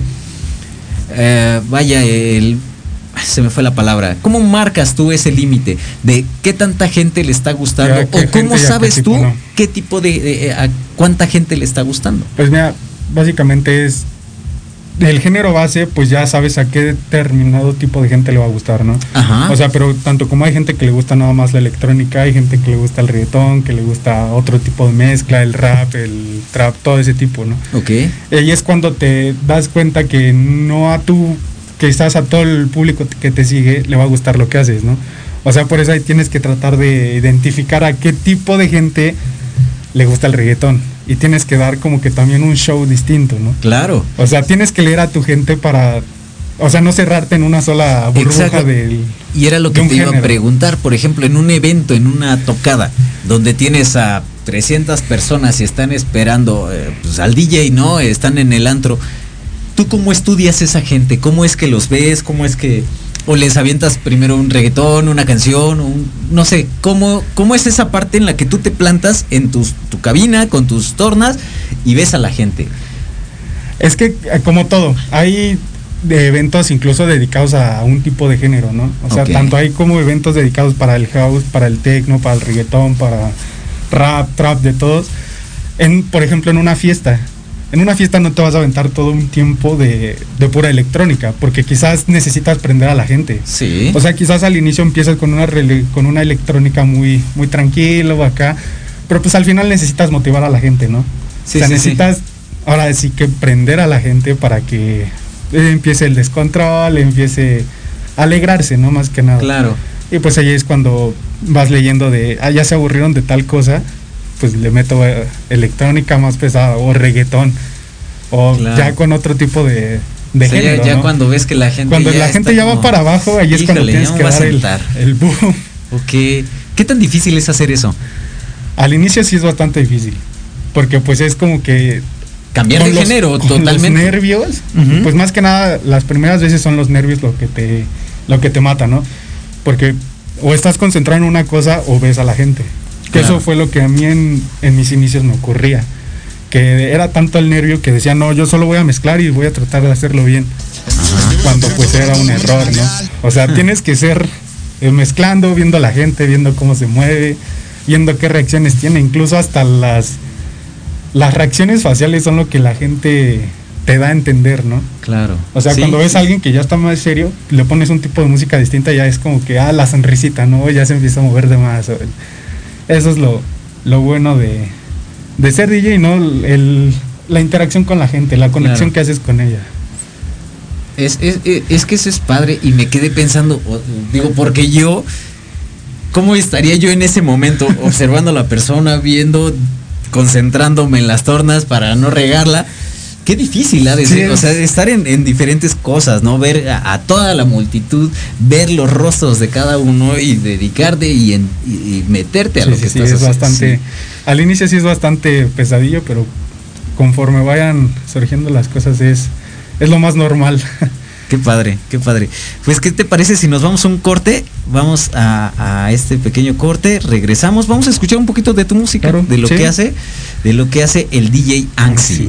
eh, vaya, el... Se me fue la palabra. ¿Cómo marcas tú ese límite de qué tanta gente le está gustando? Ya, ¿O cómo sabes tú no? qué tipo de, de- a cuánta gente le está gustando? Pues mira, básicamente es el género base, pues ya sabes a qué determinado tipo de gente le va a gustar, ¿no? Ajá. O sea, pero tanto como hay gente que le gusta nada más la electrónica, hay gente que le gusta el reggaetón, que le gusta otro tipo de mezcla, el rap, el trap, todo ese tipo, ¿no? ok. Y es cuando te das cuenta que no a tú, que estás a todo el público que te sigue, le va a gustar lo que haces, ¿no? O sea, por eso ahí tienes que tratar de identificar a qué tipo de gente le gusta el reggaetón. Y tienes que dar como que también un show distinto, ¿no? Claro. O sea, tienes que leer a tu gente para, o sea, no cerrarte en una sola burbuja Exacto. del... Y era lo que te iba a preguntar, por ejemplo, en un evento, en una tocada, donde tienes a 300 personas y están esperando eh, pues, al DJ, ¿no? Están en el antro. ¿Tú cómo estudias esa gente? ¿Cómo es que los ves? ¿Cómo es que... O les avientas primero un reggaetón, una canción, un- no sé, ¿cómo, ¿cómo es esa parte en la que tú te plantas en tus, tu cabina, con tus tornas y ves a la gente? Es que eh, como todo, hay de eventos incluso dedicados a un tipo de género, ¿no? O sea, tanto hay como eventos dedicados para el house, para el techno, para el reggaetón, para rap, trap, de todos. En, por ejemplo, en una fiesta. En una fiesta no te vas a aventar todo un tiempo de, de pura electrónica, porque quizás necesitas prender a la gente. Sí. O sea, quizás al inicio empiezas con una, con una electrónica muy, muy tranquilo acá, pero pues al final necesitas motivar a la gente, ¿no? Sí, o sea, sí, sí. necesitas ahora sí que prender a la gente para que eh, empiece el descontrol, empiece a alegrarse, ¿no? Más que nada. claro. Y pues ahí es cuando vas leyendo de, ah, ya se aburrieron de tal cosa, pues le meto eh, electrónica más pesada o reggaetón, o Claro. ya con otro tipo de, de O sea, ya- género, ya ¿no? cuando ves que la gente Cuando la gente ya va como, para abajo, ahí es cuando "Híjole, tienes que dar el, sentar". el boom. Ok. ¿Qué tan difícil es hacer eso? Al inicio sí es bastante difícil, porque pues es como que... Cambiar de los- género totalmente. Los nervios, pues más que nada las primeras veces son los nervios lo que te, lo que te mata, ¿no? Porque o estás concentrado en una cosa o ves a la gente. Que Claro. eso fue lo que a mí en, en mis inicios me ocurría. Que era tanto el nervio que decía, no, yo solo voy a mezclar y voy a tratar de hacerlo bien. Cuando pues era un error, ¿no? O sea, tienes que ser eh, mezclando, viendo a la gente, viendo cómo se mueve, viendo qué reacciones tiene, incluso hasta las las reacciones faciales son lo que la gente te da a entender, ¿no? Claro. O sea, Sí, cuando ves sí. a alguien que ya está más serio, le pones un tipo de música distinta, ya es como que, ah, la sonrisita, ¿no? Ya se empieza a mover de más. o- Eso es lo, lo bueno de, de ser DJ, ¿no? El, la interacción con la gente, la conexión Claro. que haces con ella. Es, es, es- que eso es padre y me quedé pensando, digo, porque yo, ¿cómo estaría yo en ese momento observando a la persona, viendo, concentrándome en las tornas para no regarla? Qué difícil ha de Sí, ser, o sea, estar en, en diferentes cosas, ¿no? Ver a, a toda la multitud, ver los rostros de cada uno y dedicarte y, en- y- y meterte a Sí, lo sí, que sí, estás es haciendo. bastante. Al inicio sí es bastante pesadillo, pero conforme vayan surgiendo las cosas es, es lo más normal. Qué padre, qué padre. Pues, ¿qué te parece si nos vamos a un corte? Vamos a, a este pequeño corte, regresamos, vamos a escuchar un poquito de tu música, Claro, de lo que hace, de lo que hace el DJ Anxi.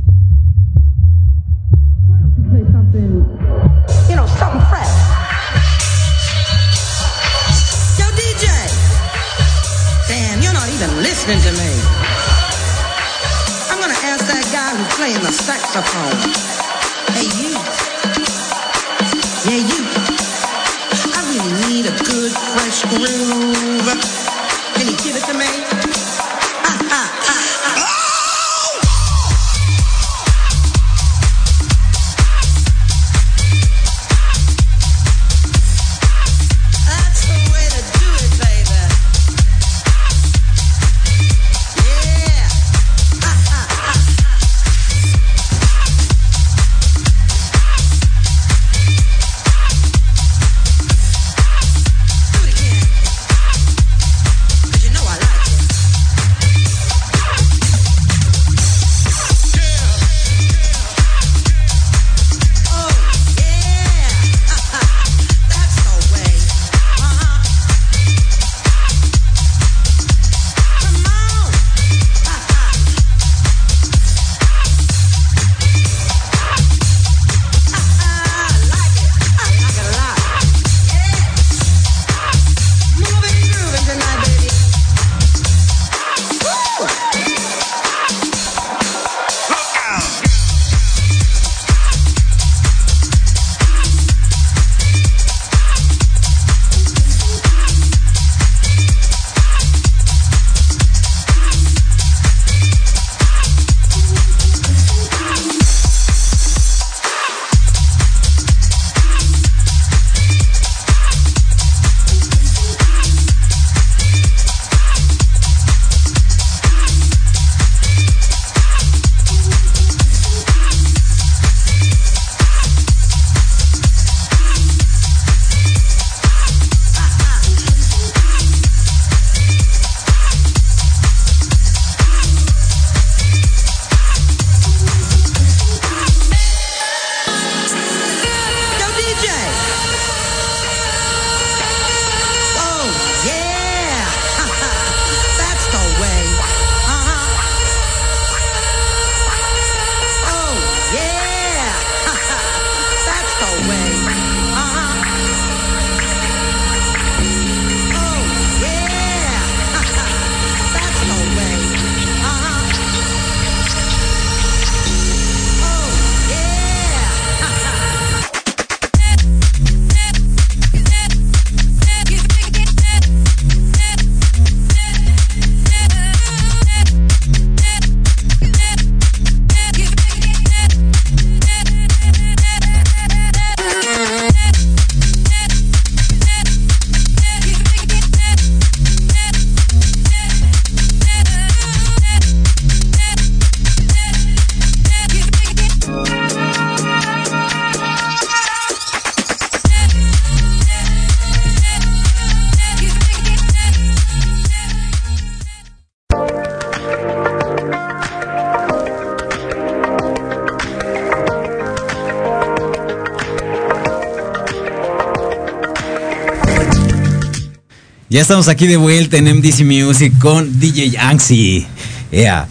Listening to me. I'm gonna ask that guy who's playing the saxophone. Hey, you. Yeah, you. I really need a good, fresh groove. Ya estamos aquí de vuelta en MDC Music con DJ Anxi. Yeah.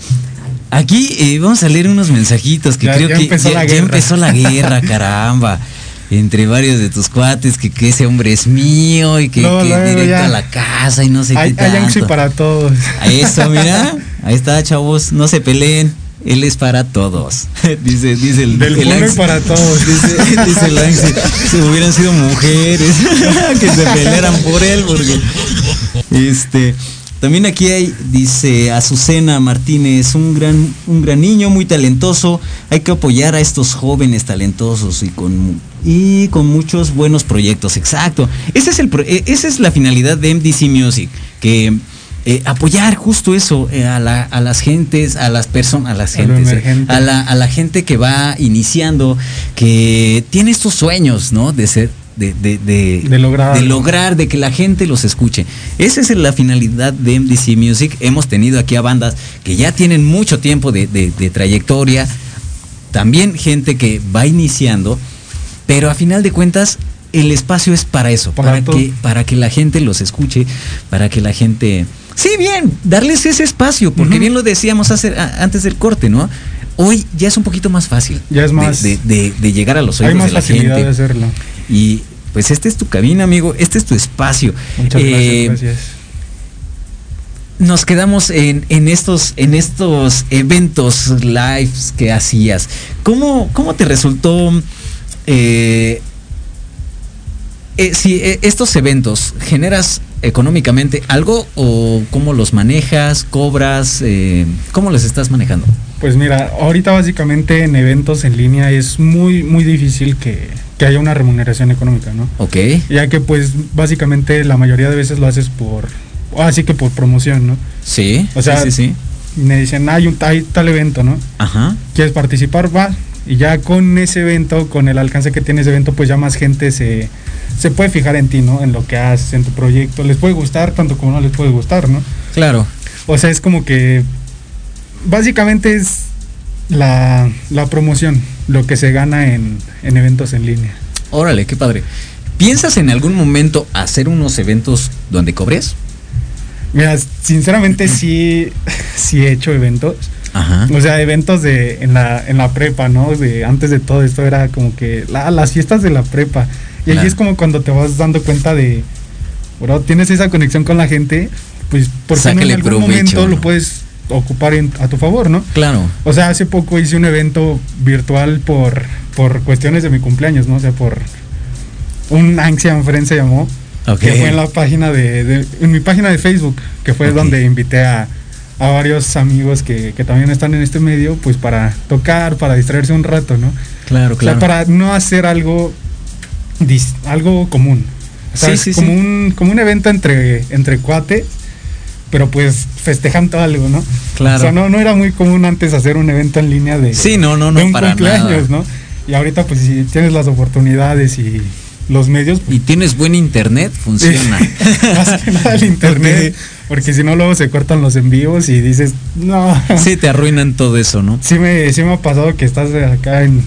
Aquí eh, vamos a leer unos mensajitos que Ya- creo ya que empezó ya, empezó la guerra, caramba. Entre varios de tus cuates, que, que ese hombre es mío y que, No, que directo a la casa y no sé Hay, qué hay tanto. Anxi para todos. A eso, mira. Ahí está, chavos. No se peleen. Él es para todos. dice, dice el, Del el Anxi. para todos. Dice, dice el Anxi, si hubieran sido mujeres que se pelearan por él, porque este también aquí hay, dice Azucena Martínez, un gran, un gran niño muy talentoso. Hay que apoyar a estos jóvenes talentosos y con y con muchos buenos proyectos. Exacto. Ese es el eh, esa es la finalidad de MDC Music, que eh, apoyar justo eso eh, a, la- a las gentes, a las personas, a las gentes, eh, a la, a la gente que va iniciando, que tiene estos sueños, ¿no? De ser, de, de, de, De lograr de algo. lograr, de que la gente los escuche. Esa es la finalidad de MDC Music. Hemos tenido aquí a bandas que ya tienen mucho tiempo de, trayectoria, también gente que va iniciando, pero a final de cuentas el espacio es para eso, Para que, para que la gente los escuche, para que la gente... Sí, bien, darles ese espacio, porque bien lo decíamos hace- a- antes del corte, ¿no? Hoy ya es un poquito más fácil. Ya es más- De, de- de llegar a los Hay oídos más de la facilidad gente. de hacerlo. Y pues este es tu cabina, amigo, este es tu espacio. Muchas Eh, gracias, gracias. Nos quedamos en, en estos, en estos eventos lives que hacías. ¿Cómo, cómo te resultó eh, eh, si estos eventos generas económicamente algo o cómo los manejas, cobras, eh, cómo los estás manejando? Pues mira, ahorita básicamente en eventos en línea es muy, muy difícil que, que haya una remuneración económica, ¿no? Ok, Ya que pues básicamente la mayoría de veces lo haces por, así que por promoción, ¿no? sí, O sea, sí, sí, sí. Me dicen, hay, un, hay tal evento, ¿no? Ajá, ¿Quieres participar? Va. Y ya con ese evento, con el alcance que tiene ese evento, pues ya más gente se, se puede fijar en ti, ¿no? En lo que haces, en tu proyecto. Les puede gustar tanto como no les puede gustar, ¿no? claro. O sea, es como que básicamente es la, la promoción, lo que se gana en, en eventos en línea. Órale, qué padre. ¿Piensas en algún momento hacer unos eventos donde cobres? Mira, sinceramente sí, sí he hecho eventos. Ajá. O sea, eventos de en la, en la prepa, ¿no? De, antes de todo esto era como que la- las fiestas de la prepa. Y Claro. ahí es como cuando te vas dando cuenta de, bro, tienes esa conexión con la gente, pues porque en Sácale algún provecho, momento lo ¿no? puedes ocupar en- a tu favor, ¿no? Claro. O sea, hace poco hice un evento virtual por, por cuestiones de mi cumpleaños, ¿no? O sea, por un Anxian Friend se llamó. Ok. Que fue en la página de, de- en mi página de Facebook, que fue donde invité a, a varios amigos que, que también están en este medio, pues para tocar, para distraerse un rato, ¿no? Claro, O claro. sea, para no hacer algo, dis- algo común. O sea, Sí, sí, como, sí. Un, como un evento entre, entre cuates, pero pues festejando algo, ¿no? Claro. O sea, no, no era muy común antes hacer un evento en línea de, Sí, no, no, no, de un para cumpleaños, nada. ¿no? Y ahorita pues si tienes las oportunidades y los medios, pues, Y tienes buen internet, funciona. más que nada el internet, porque si no luego se cortan los envíos y dices, no, sí, te arruinan todo eso, ¿no? sí me, sí me ha pasado que estás acá en,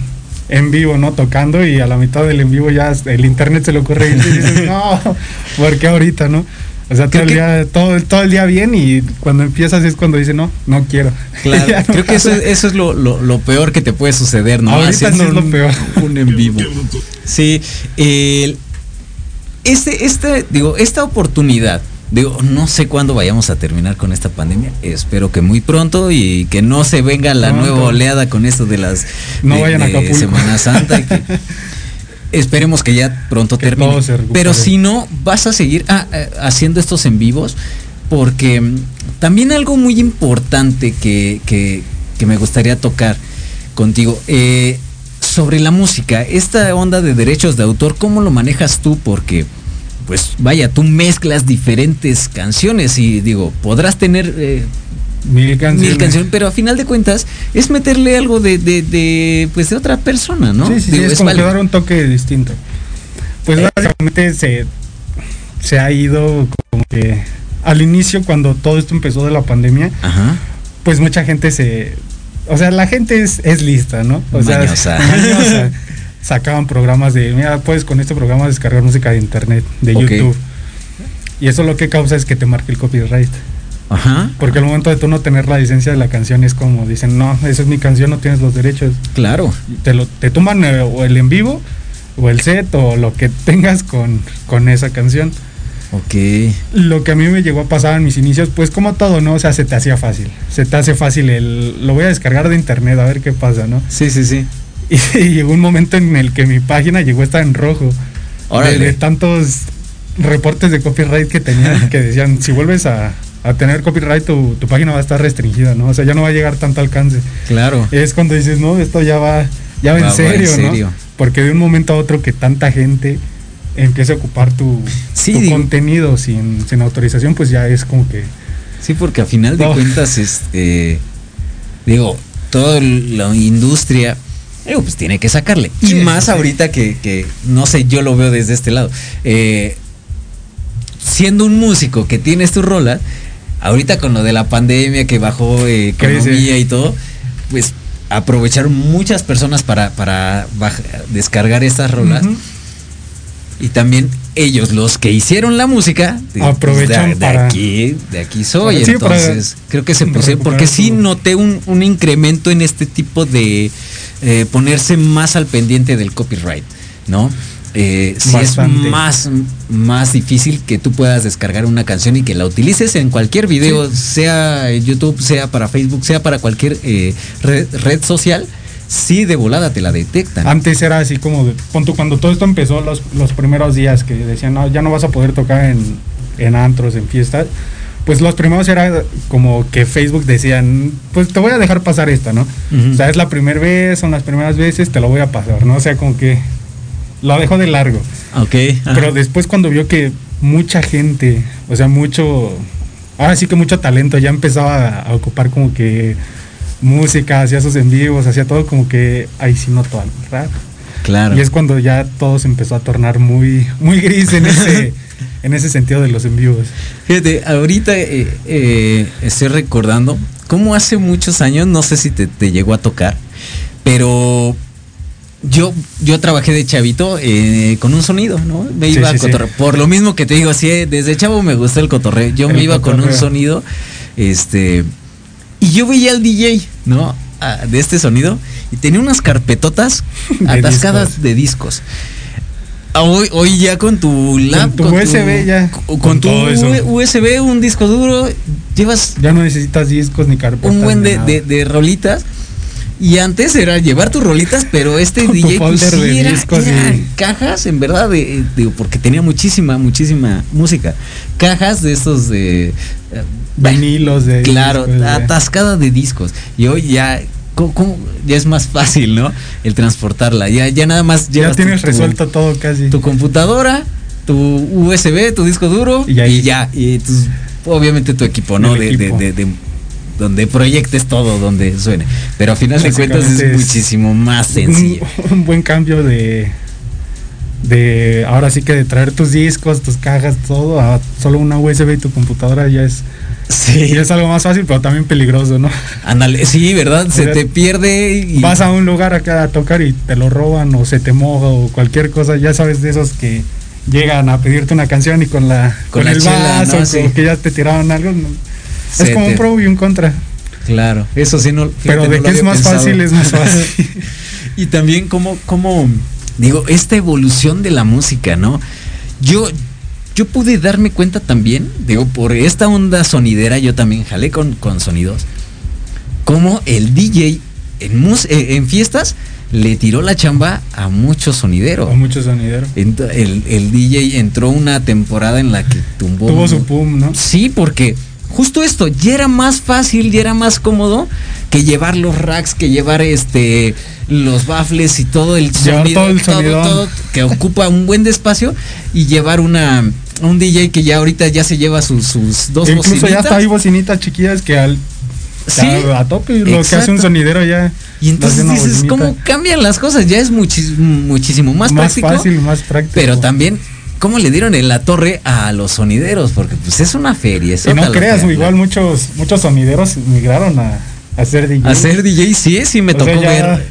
en vivo, ¿no? Tocando y a la mitad del en vivo ya el internet se le ocurre y dices, no, ¿por qué ahorita, no? O sea, todo el, día, todo, todo el día bien y cuando empiezas es cuando dices, no, no quiero. Claro, no creo que eso, eso es lo, lo- lo peor que te puede suceder, ¿no? Ahorita Haciendo es lo peor. Un en vivo. Sí, el- este, este, digo, esta oportunidad, digo, no sé cuándo vayamos a terminar con esta pandemia. Espero que muy pronto y que no se venga la nueva oleada con esto de las No de- vayan a de. Semana Santa. y que esperemos que ya pronto Que termine. Pero si no, vas a seguir ah, eh, haciendo estos en vivos porque mm, también algo muy importante que, que- que me gustaría tocar contigo. eh, sobre la música, esta onda de derechos de autor, ¿cómo lo manejas tú? Porque, pues, vaya, tú mezclas diferentes canciones y digo, podrás tener eh, Mil canciones. mil canciones, pero a final de cuentas es meterle algo de, de, de, pues, de otra persona, ¿no? Sí, sí, sí, es, es como que dar un toque distinto. Pues Eh, básicamente se, se ha ido como que al inicio cuando todo esto empezó de la pandemia, Ajá. pues mucha gente se... O sea, la gente es, es lista, ¿no? O sea, Mañosa. Sacaban programas de, mira, puedes con este programa descargar música de internet, de. YouTube. Y eso lo que causa es que te marque el copyright. Ajá. Porque al momento de tú no tener la licencia de la canción es como dicen, no, esa es mi canción, no tienes los derechos. Claro. Te, lo, te tumban eh, o el en vivo o el set o lo que tengas con, con esa canción. Ok. Lo que a mí me llegó a pasar en mis inicios, pues como todo, ¿no? O sea, se te hacía fácil. Se te hace fácil el, lo voy a descargar de internet a ver qué pasa, ¿no? Sí, sí, sí. Y, llegó un momento en el que mi página llegó a estar en rojo. De, de tantos reportes de copyright que tenía que decían, si vuelves a, a tener copyright, tu, tu página va a estar restringida, ¿no? O sea, ya no va a llegar tanto alcance. Claro. Es cuando dices, no, esto ya va, ya va, Va- en, va serio, en serio. ¿no? Porque de un momento a otro que tanta gente empiece a ocupar tu, Sí, tu digo- contenido sin, sin autorización, pues ya es como que... Sí, porque a final de cuentas, este, digo, toda la industria, digo, pues tiene que sacarle. Y Sí, más sí. ahorita que, que, no sé, yo lo veo desde este lado. Eh, siendo un músico que tienes tu rola, ahorita con lo de la pandemia que bajó eh, economía y todo, pues aprovecharon muchas personas para, para descargar estas rolas. Y también ellos, los que hicieron la música, de, Aprovechan de, de para- aquí, de aquí soy. Para entonces, creo que se pusieron, recuperar porque sí noté un, un incremento en este tipo de eh, ponerse más al pendiente del copyright, ¿no? Eh, sí es más, más difícil que tú puedas descargar una canción y que la utilices en cualquier video, sea en YouTube, sea para Facebook, sea para cualquier eh, red, red social, sí de volada te la detectan. Antes era así como, de, cuando todo esto empezó, los, los primeros días que decían, no, ya no vas a poder tocar en, en antros, en fiestas, pues los primeros era como que Facebook decían, pues te voy a dejar pasar esta, ¿no? O sea, es la primera vez, son las primeras veces, te lo voy a pasar, ¿no? O sea, como que lo dejo de largo. Ok. ajá. Pero después cuando vio que mucha gente, o sea, mucho, ahora sí que mucho talento ya empezaba a, ocupar como que música, hacía sus en vivos, hacía todo como que ahí sí noto algo raro. claro. Y es cuando ya todo se empezó a tornar muy, muy gris en ese, en ese sentido de los en vivos. Fíjate, ahorita eh, eh, estoy recordando cómo hace muchos años, no sé si te, te llegó a tocar, pero yo, yo trabajé de chavito eh, con un sonido, ¿no? Me iba sí, a sí. cotorreo. Por lo mismo que te digo, así, desde chavo me gustó el cotorreo. Yo El me iba con un sonido, este, y yo veía al DJ, ¿no? Ah, de este sonido, y tenía unas carpetotas De atascadas discos. de discos. Ah, Hoy, hoy ya con tu lap, tu USB ya, con, con tu todo eso. USB, un disco duro, llevas Ya no necesitas discos ni carpetas. un buen de, de- de rolitas. Y antes era llevar tus rolitas, pero este Con DJ pues, sí de era, discos era y- cajas, en verdad, de, digo, porque tenía muchísima, muchísima música. Cajas de estos de... eh, Vinilos de Claro, discos, de- atascada de discos. Y hoy ya, ¿cómo- cómo? ya es más fácil, ¿no? El transportarla. Ya, ya nada más Ya llevas tu- tienes tu- resuelto todo casi. tu computadora, tu USB, tu disco duro Y ahí- ya. Y tus- obviamente tu equipo, ¿no? De, de- equipo. de- de- donde proyectes todo, donde suene. Pero a final de cuentas es muchísimo más sencillo. Un, un buen cambio de de ahora sí que de traer tus discos, tus cajas, todo a solo una USB y tu computadora ya es Sí, ya es algo más fácil, pero también peligroso, ¿no? ándale, sí, ¿verdad? Se sea, te pierde y Vas a un lugar acá a tocar y te lo roban o se te moja o cualquier cosa, ya sabes de esos que llegan a pedirte una canción y con la Con con, la el chela, vaso, ¿no? Sí. como que ya te tiraron algo. ¿no? Es como te- un pro y un contra. Claro, eso sí no. fíjate, Pero no de lo que es más pensado. fácil, es más fácil. y también como, como, digo, esta evolución de la música, ¿no? Yo, yo pude darme cuenta también, digo, por esta onda sonidera, yo también jalé con, con sonidos, como el DJ en, mus- eh, en fiestas le tiró la chamba a muchos sonideros. o mucho sonidero. Ent- El, el DJ entró una temporada en la que tumbó. Tuvo su pum, ¿no? Sí, porque justo esto, ya era más fácil, ya era más cómodo que llevar los racks, que llevar este los baffles y todo el sonido, todo el sonidón. todo, que ocupa un buen espacio y llevar una un DJ que ya ahorita ya se lleva sus, sus dos Incluso ya bocinitas. hasta hay bocinitas chiquillas que al Sí, ya a tope lo que hace un sonidero ya. y entonces dices. ¿cómo cambian las cosas? Ya es muchis- muchísimo más, más práctico. fácil, más práctico. Pero también, ¿cómo le dieron en la torre a los sonideros? Porque pues es una feria. es Y no creas, igual muchos muchos sonideros migraron a, a ser DJ. Hacer DJ, sí, sí me O tocó sea, ya- ver.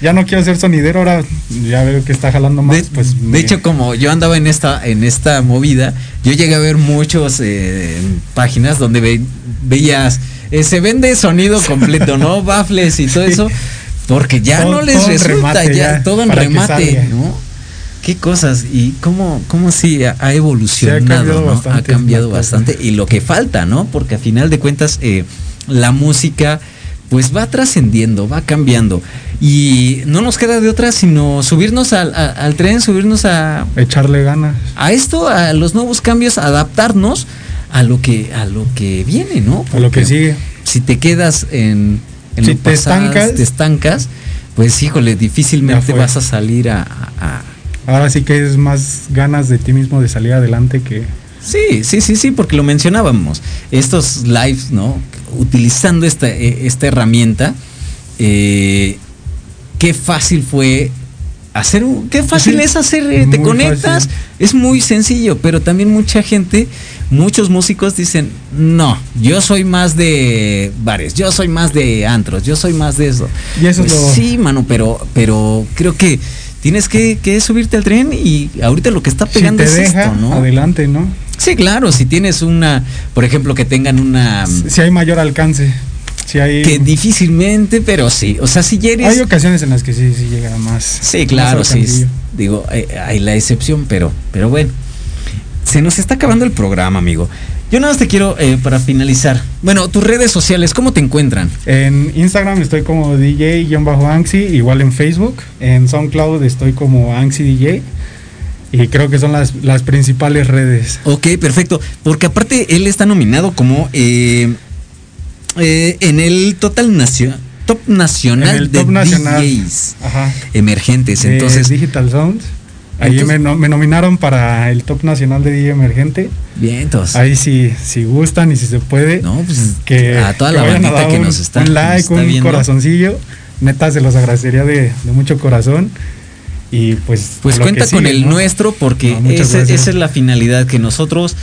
Ya no quiero ser sonidero, ahora ya veo que está jalando más. De, pues, de me- hecho, como yo andaba en esta, en esta movida, yo llegué a ver muchos eh, páginas donde ve- veías, eh, se vende sonido completo, ¿no? Baffles y todo eso, porque ya Todo- no les resulta, ya, ya, todo en remate. ¿no? Qué cosas y cómo, cómo sí ha, ha evolucionado, cambiado ¿no? bastante ha cambiado bastante y lo que falta, ¿no? Porque a final de cuentas eh, la música pues va trascendiendo, va cambiando y no nos queda de otra sino subirnos al, a- al tren, subirnos a, echarle ganas. a esto, a los nuevos cambios, adaptarnos a lo que a lo que viene, ¿no? A lo que sigue. Si te quedas en, en Si lo te pasado, estancas- te estancas, pues híjole, difícilmente vas a salir a, a- Ahora sí que es más ganas de ti mismo de salir adelante que Sí, sí, sí, sí, porque lo mencionábamos. Estos lives, ¿no? Utilizando esta, eh, esta herramienta, eh, qué fácil fue hacer, un- qué fácil Sí, es hacer, eh, te conectas, fácil. es muy sencillo, pero también mucha gente, muchos músicos dicen, no, yo soy más de bares, yo soy más de antros, yo soy más de eso. Y eso es Pues lo- Sí, mano, pero, pero creo que tienes que, que subirte al tren y ahorita lo que está si pegando te es deja, esto, ¿no? adelante, ¿no? Sí, claro, si tienes una, por ejemplo, que tengan una Si hay mayor alcance, si hay que difícilmente, pero sí, o sea, si hay eres ocasiones en las que sí, sí llega más. Sí, claro, más sí, digo, hay, hay la excepción, pero pero bueno. Se nos está acabando el programa, amigo. Yo nada más te quiero eh, para finalizar. Bueno, tus redes sociales, ¿cómo te encuentran? En Instagram estoy como DJ-Anxi, igual en Facebook. En SoundCloud estoy como Anxi DJ. Y creo que son las, las principales redes. Ok, perfecto. Porque aparte él está nominado como eh, eh, en el Total Nacional Top Nacional el de Top Nacional. DJs Ajá. emergentes. de Entonces, Digital Sound. Ahí me, me nominaron para el Top Nacional de DJ Emergente. bien, entonces. Ahí sí, si gustan y si se puede. No, pues que a toda que la bandita que un- nos está, un like, está un viendo. corazoncillo. Neta, se los agradecería de, de mucho corazón. Y pues. Pues cuenta con el ¿no? nuestro porque No, ese- esa es la finalidad que nosotros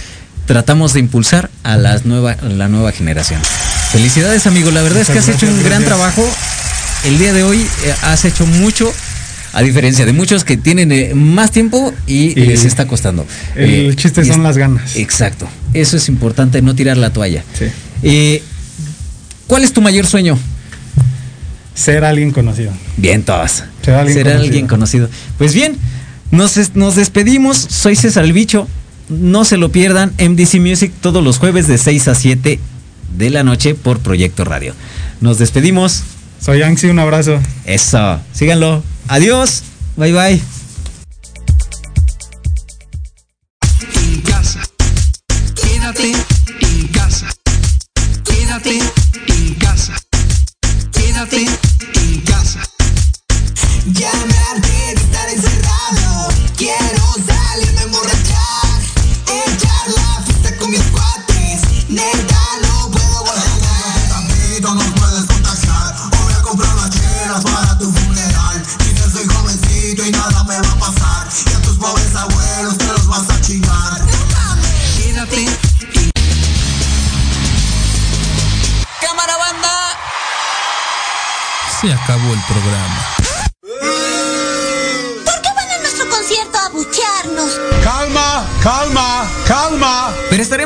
tratamos de impulsar a las nueva, a la nueva generación. Felicidades amigo, la verdad es que has hecho un gracias, gran trabajo. El día de hoy eh, has hecho mucho, a diferencia de muchos que tienen eh, más tiempo y, Y les está costando. El Eh, chiste son es- las ganas. Exacto, eso es importante, no tirar la toalla. Sí. Eh, ¿Cuál es tu mayor sueño? Ser alguien conocido. Bien, todas. Ser alguien Ser conocido. alguien conocido. Pues bien, nos, nos despedimos. Soy César el Bicho. No se lo pierdan. MDC Music todos los jueves de 6 a 7 de la noche por Proyecto Radio. Nos despedimos. Soy Anxi, un abrazo. Eso. Síganlo. Adiós. Bye bye.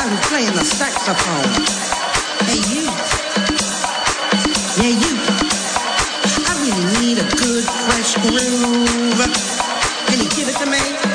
Guy who's playing the saxophone. Hey, you. Yeah, you. I really need a good, fresh groove. Can you give it to me?